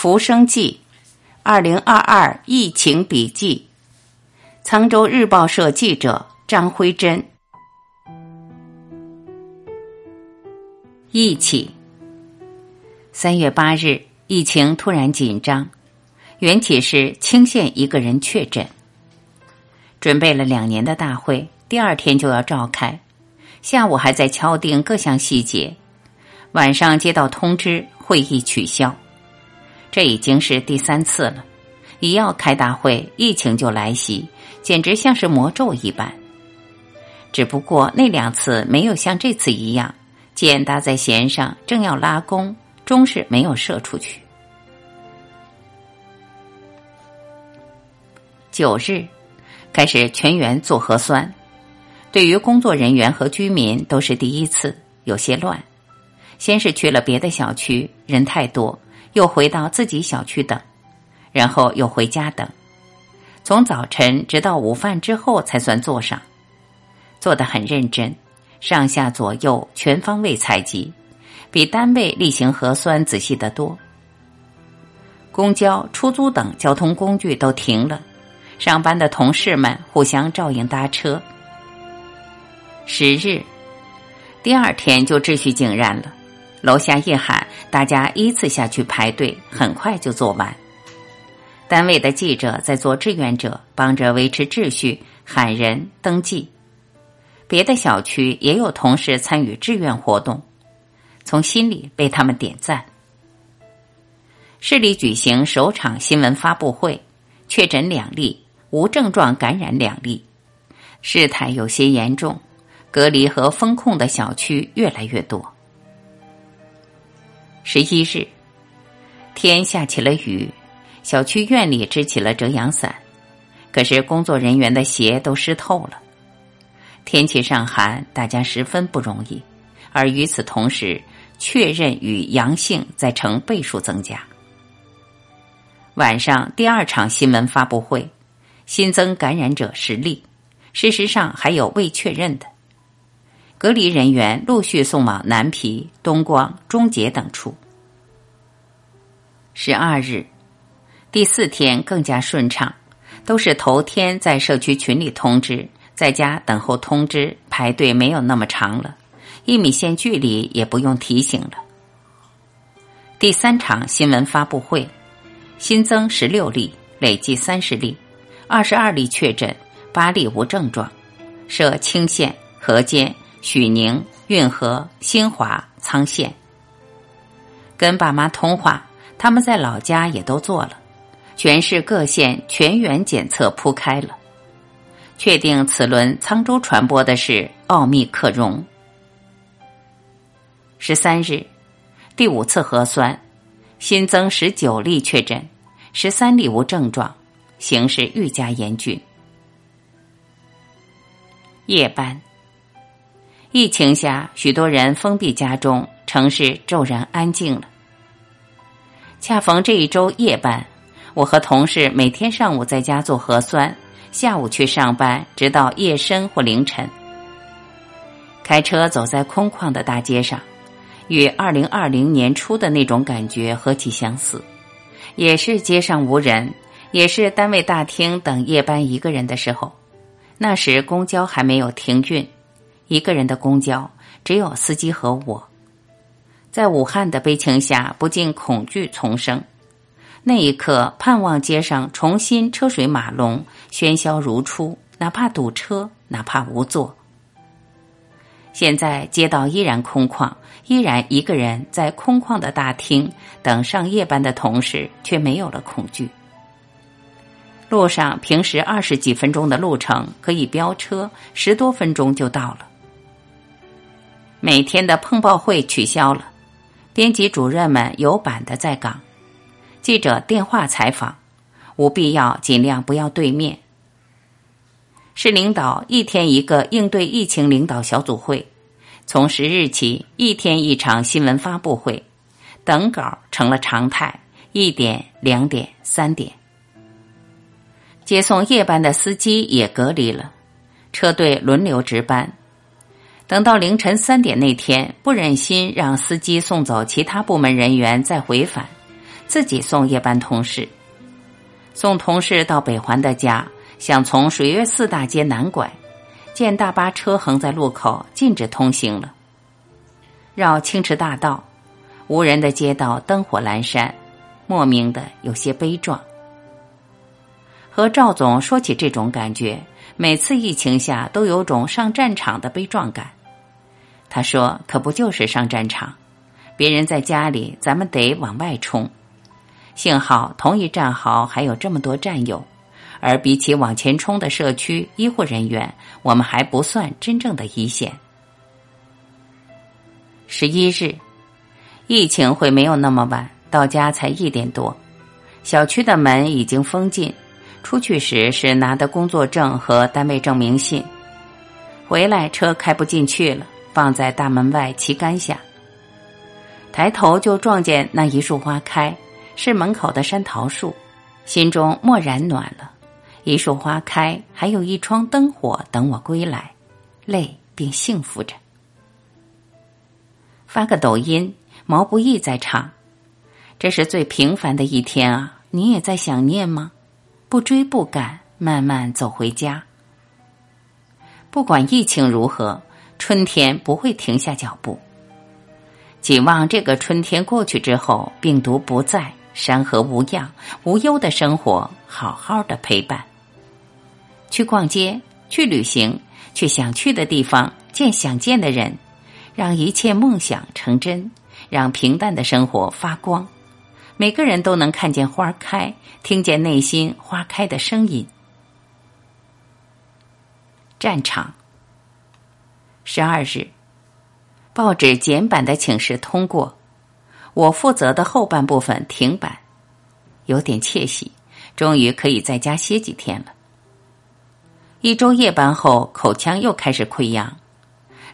浮生记，二零二二疫情笔记，沧州日报社记者张辉珍。疫起，三月八日，疫情突然紧张，缘起是清县一个人确诊。准备了两年的大会，第二天就要召开，下午还在敲定各项细节，晚上接到通知，会议取消。这已经是第三次了，一要开大会，疫情就来袭，简直像是魔咒一般。只不过那两次没有像这次一样。箭搭在弦上，正要拉弓，终是没有射出去。九日开始全员做核酸，对于工作人员和居民都是第一次，有些乱。先是去了别的小区，人太多，又回到自己小区等，然后又回家等，从早晨直到午饭之后才算做上，做的很认真。上下左右全方位采集，比单位例行核酸仔细得多。公交、出租等交通工具都停了，上班的同事们互相照应搭车。十日，第二天就秩序井然了。楼下一喊，大家依次下去排队，很快就做完。单位的记者在做志愿者，帮着维持秩序，喊人登记。别的小区也有同事参与志愿活动，从心里为他们点赞。市里举行首场新闻发布会，确诊两例，无症状感染两例，事态有些严重，隔离和封控的小区越来越多。十一日，天下起了雨，小区院里支起了遮阳伞，可是工作人员的鞋都湿透了。天气上寒，大家十分不容易。而与此同时，确认与阳性在呈倍数增加。晚上第二场新闻发布会，新增感染者十例，事实上还有未确认的。隔离人员陆续送往南皮、东光、中捷等处。十二日，第四天更加顺畅，都是头天在社区群里通知。在家等候通知，排队没有那么长了，一米线距离也不用提醒了。第三场新闻发布会，新增十六例，累计三十例，二十二例确诊，八例无症状，设清县、河间、许宁、运河、新华、沧县。跟爸妈通话，他们在老家也都做了，全市各县全员检测铺开了。确定此轮沧州传播的是奥密克戎。十三日，第五次核酸，新增十九例确诊，十三例无症状，形势愈加严峻。夜班，疫情下，许多人封闭家中，城市骤然安静了。恰逢这一周夜班，我和同事每天上午在家做核酸。下午去上班，直到夜深或凌晨。开车走在空旷的大街上，与二零二零年初的那种感觉何其相似！也是街上无人，也是单位大厅等夜班一个人的时候。那时公交还没有停运，一个人的公交只有司机和我。在武汉的悲情下，不禁恐惧丛生。那一刻，盼望街上重新车水马龙、喧嚣如初，哪怕堵车，哪怕无座。现在街道依然空旷，依然一个人在空旷的大厅等上夜班的同时，却没有了恐惧。路上平时二十几分钟的路程，可以飙车十多分钟就到了。每天的碰报会取消了，编辑主任们有板的在岗。记者电话采访，无必要尽量不要对面。市领导一天一个应对疫情领导小组会，从十日起一天一场新闻发布会，等稿成了常态。一点、两点、三点，接送夜班的司机也隔离了，车队轮流值班。等到凌晨三点那天，不忍心让司机送走其他部门人员再回返。自己送夜班同事，送同事到北环的家，想从水月寺大街南拐，见大巴车横在路口，禁止通行了。绕青池大道，无人的街道，灯火阑珊，莫名的有些悲壮。和赵总说起这种感觉，每次疫情下都有种上战场的悲壮感。他说：“可不就是上战场？别人在家里，咱们得往外冲。幸好同一战壕还有这么多战友，而比起往前冲的社区医护人员，我们还不算真正的一线。”十一日，疫情会没有那么晚，到家才一点多，小区的门已经封禁。出去时是拿的工作证和单位证明信，回来车开不进去了，放在大门外旗杆下。抬头就撞见那一束花开，是门口的山桃树，心中蓦然暖了。一束花开，还有一窗灯火等我归来，累并幸福着。发个抖音，毛不易在唱：“这是最平凡的一天啊，你也在想念吗？”不追不赶，慢慢走回家。不管疫情如何，春天不会停下脚步。寄望这个春天过去之后，病毒不在，山河无恙，无忧的生活好好的陪伴。去逛街，去旅行，去想去的地方，见想见的人，让一切梦想成真，让平淡的生活发光。每个人都能看见花开，听见内心花开的声音。战场。十二日，报纸简版的请示通过，我负责的后半部分停版，有点窃喜，终于可以在家歇几天了。一周夜班后，口腔又开始溃疡，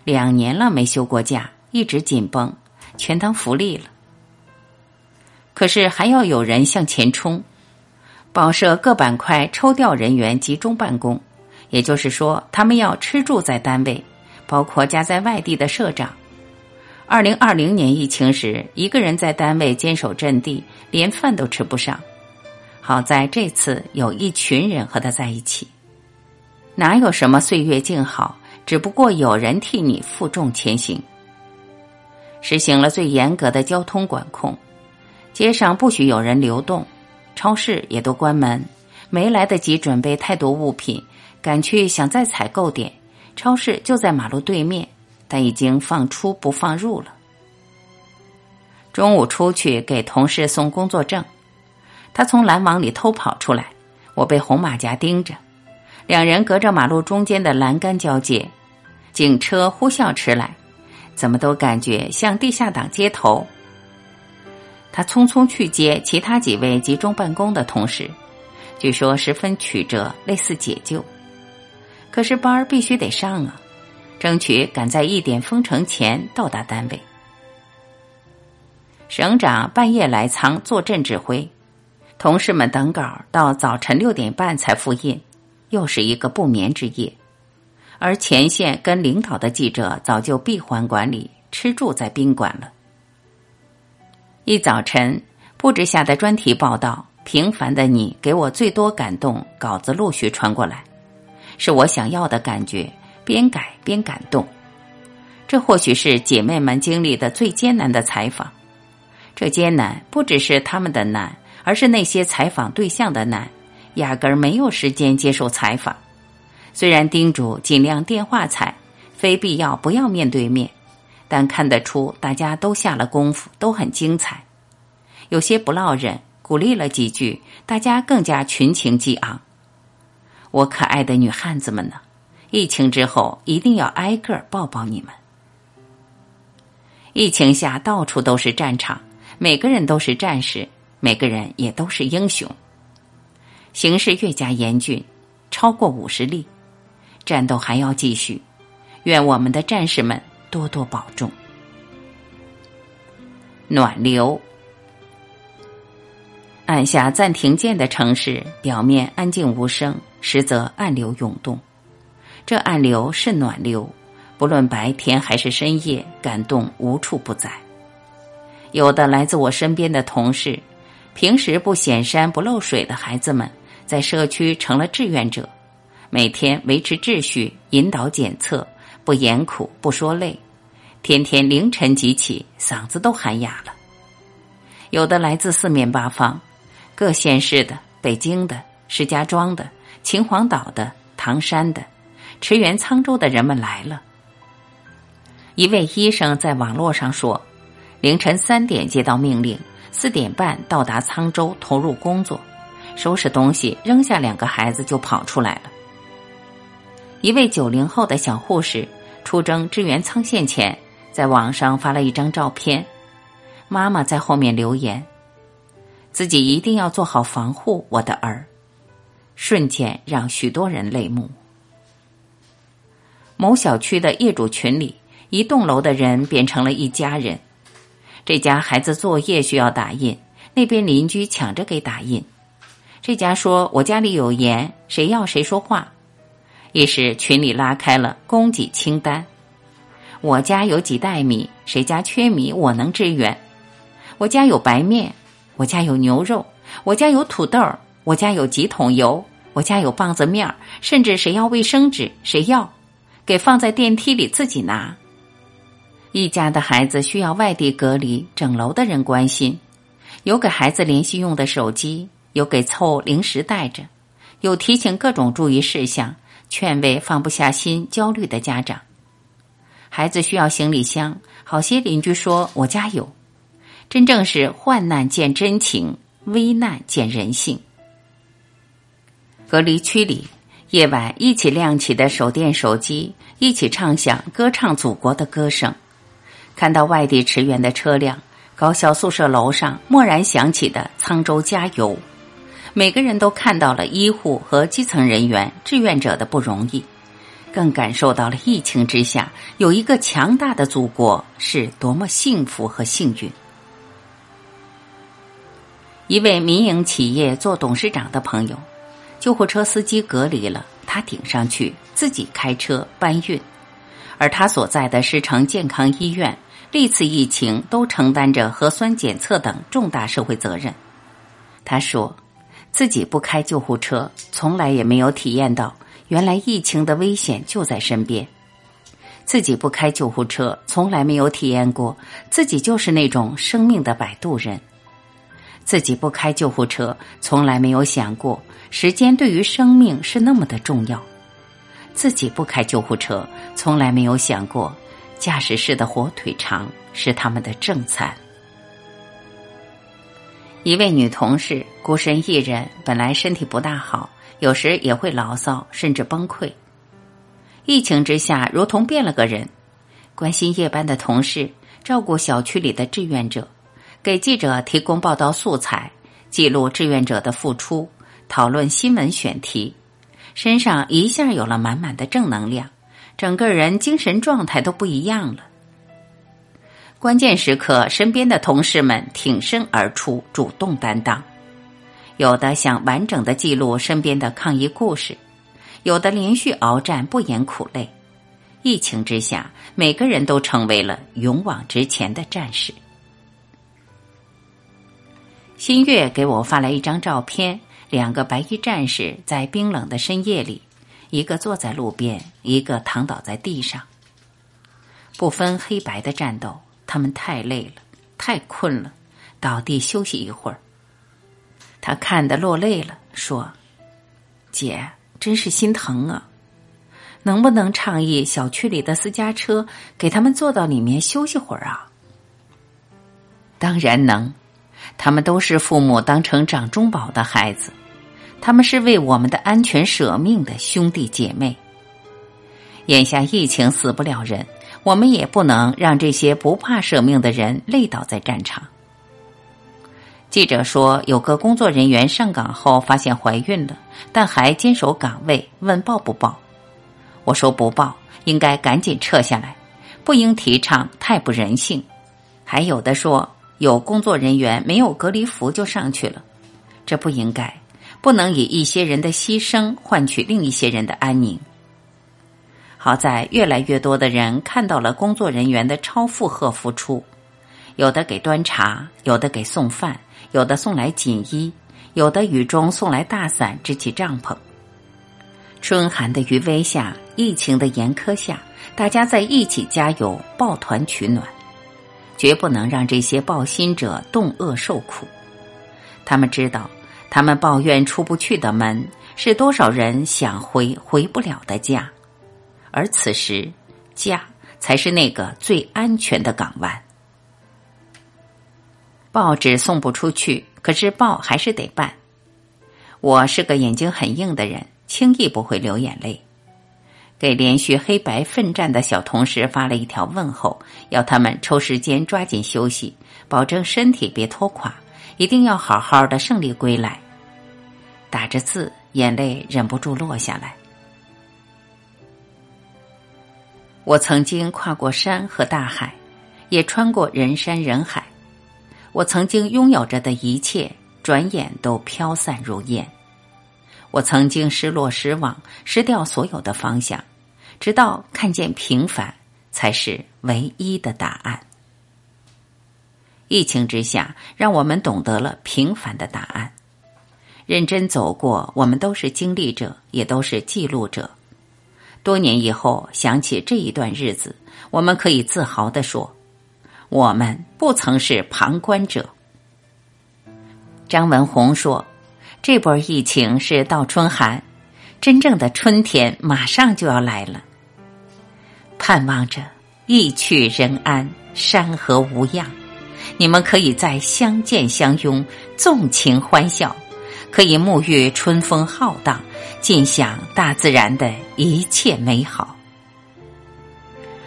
两年了没休过假，一直紧绷，全当福利了。可是还要有人向前冲，报社各板块抽调人员集中办公，也就是说，他们要吃住在单位，包括家在外地的社长。二零二零年疫情时，一个人在单位坚守阵地，连饭都吃不上。好在这次有一群人和他在一起，哪有什么岁月静好，只不过有人替你负重前行。实行了最严格的交通管控。街上不许有人流动，超市也都关门。没来得及准备太多物品，赶去想再采购点，超市就在马路对面，但已经放出不放入了。中午出去给同事送工作证，他从拦网里偷跑出来，我被红马甲盯着，两人隔着马路中间的栏杆交接，警车呼啸驰来，怎么都感觉像地下党接头。他匆匆去接其他几位集中办公的同事，据说十分曲折，类似解救。可是班儿必须得上啊，争取赶在一点封城前到达单位。省长半夜来仓坐镇指挥，同事们等稿到早晨六点半才复印，又是一个不眠之夜。而前线跟领导的记者早就闭环管理，吃住在宾馆了。一早晨，布置下的专题报道《平凡的你》给我最多感动，稿子陆续传过来，是我想要的感觉，边改边感动。这或许是姐妹们经历的最艰难的采访。这艰难不只是他们的难，而是那些采访对象的难，压根儿没有时间接受采访。虽然叮嘱尽量电话采，非必要不要面对面。但看得出，大家都下了功夫，都很精彩。有些不落忍，鼓励了几句，大家更加群情激昂。我可爱的女汉子们呢？疫情之后，一定要挨个抱抱你们。疫情下，到处都是战场，每个人都是战士，每个人也都是英雄。形势越加严峻，超过五十例，战斗还要继续。愿我们的战士们。多多保重。暖流，按下暂停键的城市，表面安静无声，实则暗流涌动。这暗流是暖流，不论白天还是深夜，感动无处不在。有的来自我身边的同事，平时不显山不漏水的孩子们，在社区成了志愿者，每天维持秩序、引导检测，不言苦不说累，天天凌晨即起，嗓子都喊哑了。有的来自四面八方，各县市的、北京的、石家庄的、秦皇岛的、唐山的、驰援沧州的人们来了。一位医生在网络上说：“凌晨三点接到命令，四点半到达沧州投入工作，收拾东西，扔下两个孩子就跑出来了。”一位九零后的小护士出征支援沧县前，在网上发了一张照片，妈妈在后面留言：“自己一定要做好防护，我的儿。”瞬间让许多人泪目。某小区的业主群里。一栋楼的人变成了一家人。这家孩子作业需要打印，那边邻居抢着给打印。这家说：“我家里有盐，谁要谁说话。”于是群里拉开了供给清单。我家有几袋米，谁家缺米，我能支援。我家有白面，我家有牛肉，我家有土豆，我家有几桶油，我家有棒子面儿甚至谁要卫生纸，谁要，给放在电梯里自己拿。一家的孩子需要外地隔离，整楼的人关心，有给孩子联系用的手机，有给凑零食带着，有提醒各种注意事项，劝慰放不下心、焦虑的家长。孩子需要行李箱，好些邻居说我家有，真正是患难见真情，危难见人性。隔离区里，夜晚一起亮起的手电手机，一起唱响歌唱祖国的歌声。看到外地驰援的车辆，高校宿舍楼上蓦然响起的“沧州加油”，每个人都看到了医护和基层人员、志愿者的不容易，更感受到了疫情之下有一个强大的祖国是多么幸福和幸运。一位民营企业做董事长的朋友，救护车司机隔离了，他顶上去自己开车搬运，而他所在的市城健康医院。历次疫情都承担着核酸检测等重大社会责任。他说，自己不开救护车，从来也没有体验到原来疫情的危险就在身边；自己不开救护车，从来没有体验过自己就是那种生命的摆渡人；自己不开救护车，从来没有想过时间对于生命是那么的重要；自己不开救护车，从来没有想过。驾驶室的火腿肠是他们的正餐。一位女同事孤身一人，本来身体不大好，有时也会牢骚，甚至崩溃。疫情之下，如同变了个人，关心夜班的同事，照顾小区里的志愿者，给记者提供报道素材，记录志愿者的付出，讨论新闻选题，身上一下有了满满的正能量。整个人精神状态都不一样了。关键时刻，身边的同事们挺身而出，主动担当。有的想完整的记录身边的抗疫故事，有的连续鏖战，不言苦累。疫情之下，每个人都成为了勇往直前的战士。新月给我发来一张照片，两个白衣战士在冰冷的深夜里。一个坐在路边，一个躺倒在地上。不分黑白的战斗，他们太累了，太困了，倒地休息一会儿。他看得落泪了，说：“姐，真是心疼啊！能不能倡议小区里的私家车给他们坐到里面休息会儿啊？”当然能，他们都是父母当成掌中宝的孩子。他们是为我们的安全舍命的兄弟姐妹。眼下疫情死不了人，我们也不能让这些不怕舍命的人累倒在战场。记者说，有个工作人员上岗后发现怀孕了，但还坚守岗位，问报不报？我说不报，应该赶紧撤下来，不应提倡，太不人性。还有的说，有工作人员没有隔离服就上去了，这不应该。不能以一些人的牺牲换取另一些人的安宁。好在越来越多的人看到了工作人员的超负荷付出，有的给端茶，有的给送饭，有的送来锦衣，有的雨中送来大伞支起帐篷。春寒的余威下，疫情的严苛下，大家在一起加油，抱团取暖，绝不能让这些抱薪者冻饿受苦。他们知道，他们抱怨出不去的门，是多少人想回回不了的家，而此时，家才是那个最安全的港湾。报纸送不出去，可是报还是得办。我是个眼睛很硬的人，轻易不会流眼泪。给连续黑白奋战的小同事发了一条问候，要他们抽时间抓紧休息，保证身体别拖垮，一定要好好的胜利归来。打着字，眼泪忍不住落下来。我曾经跨过山和大海，也穿过人山人海。我曾经拥有着的一切，转眼都飘散如烟。我曾经失落、失望、失掉所有的方向，直到看见平凡才是唯一的答案。疫情之下，让我们懂得了平凡的答案。认真走过，我们都是经历者，也都是记录者。多年以后，想起这一段日子，我们可以自豪地说。我们不曾是旁观者。张文宏说：“这波疫情是倒春寒，真正的春天马上就要来了。盼望着疫去人安，山河无恙。你们可以在相见相拥，纵情欢笑，可以沐浴春风浩荡，尽享大自然的一切美好。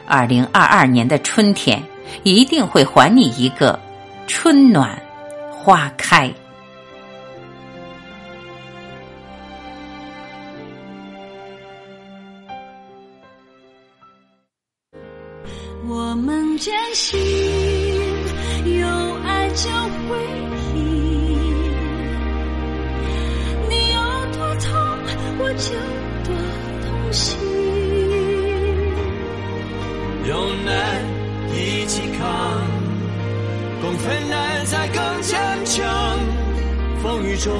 二零二二年的春天。”一定会还你一个春暖花开。们坚信，有爱就会赢。你有多痛，我就多痛心。有难。一起扛，共分难才更坚强。风雨中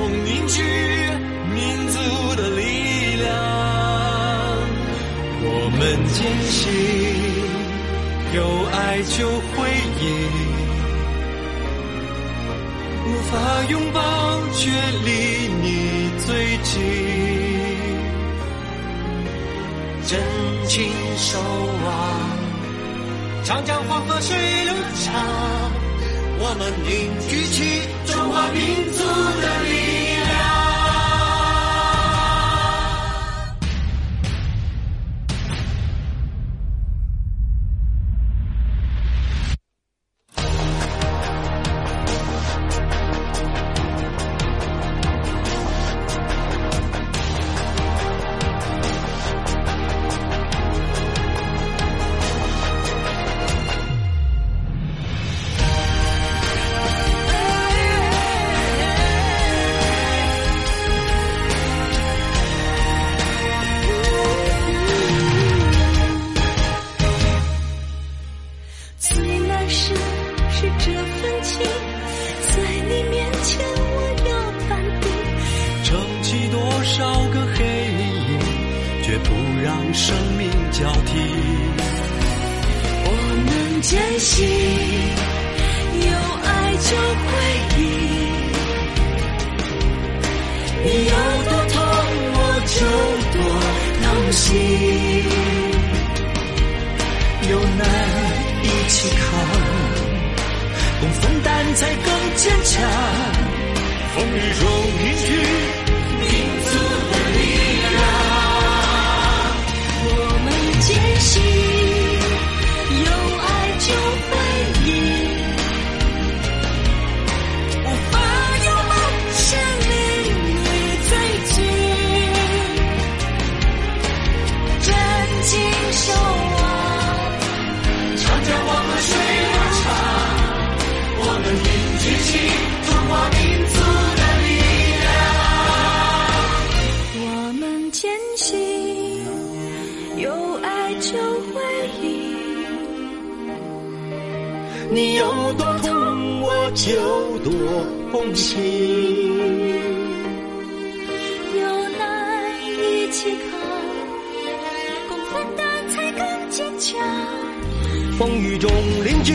守望。长江黄河水流长，我们凝聚起中华民族的力量。坚强。风雨中你有爱。就会赢。你有多痛？我就多痛心。有难一起扛，共分担才更坚强。风雨中邻居。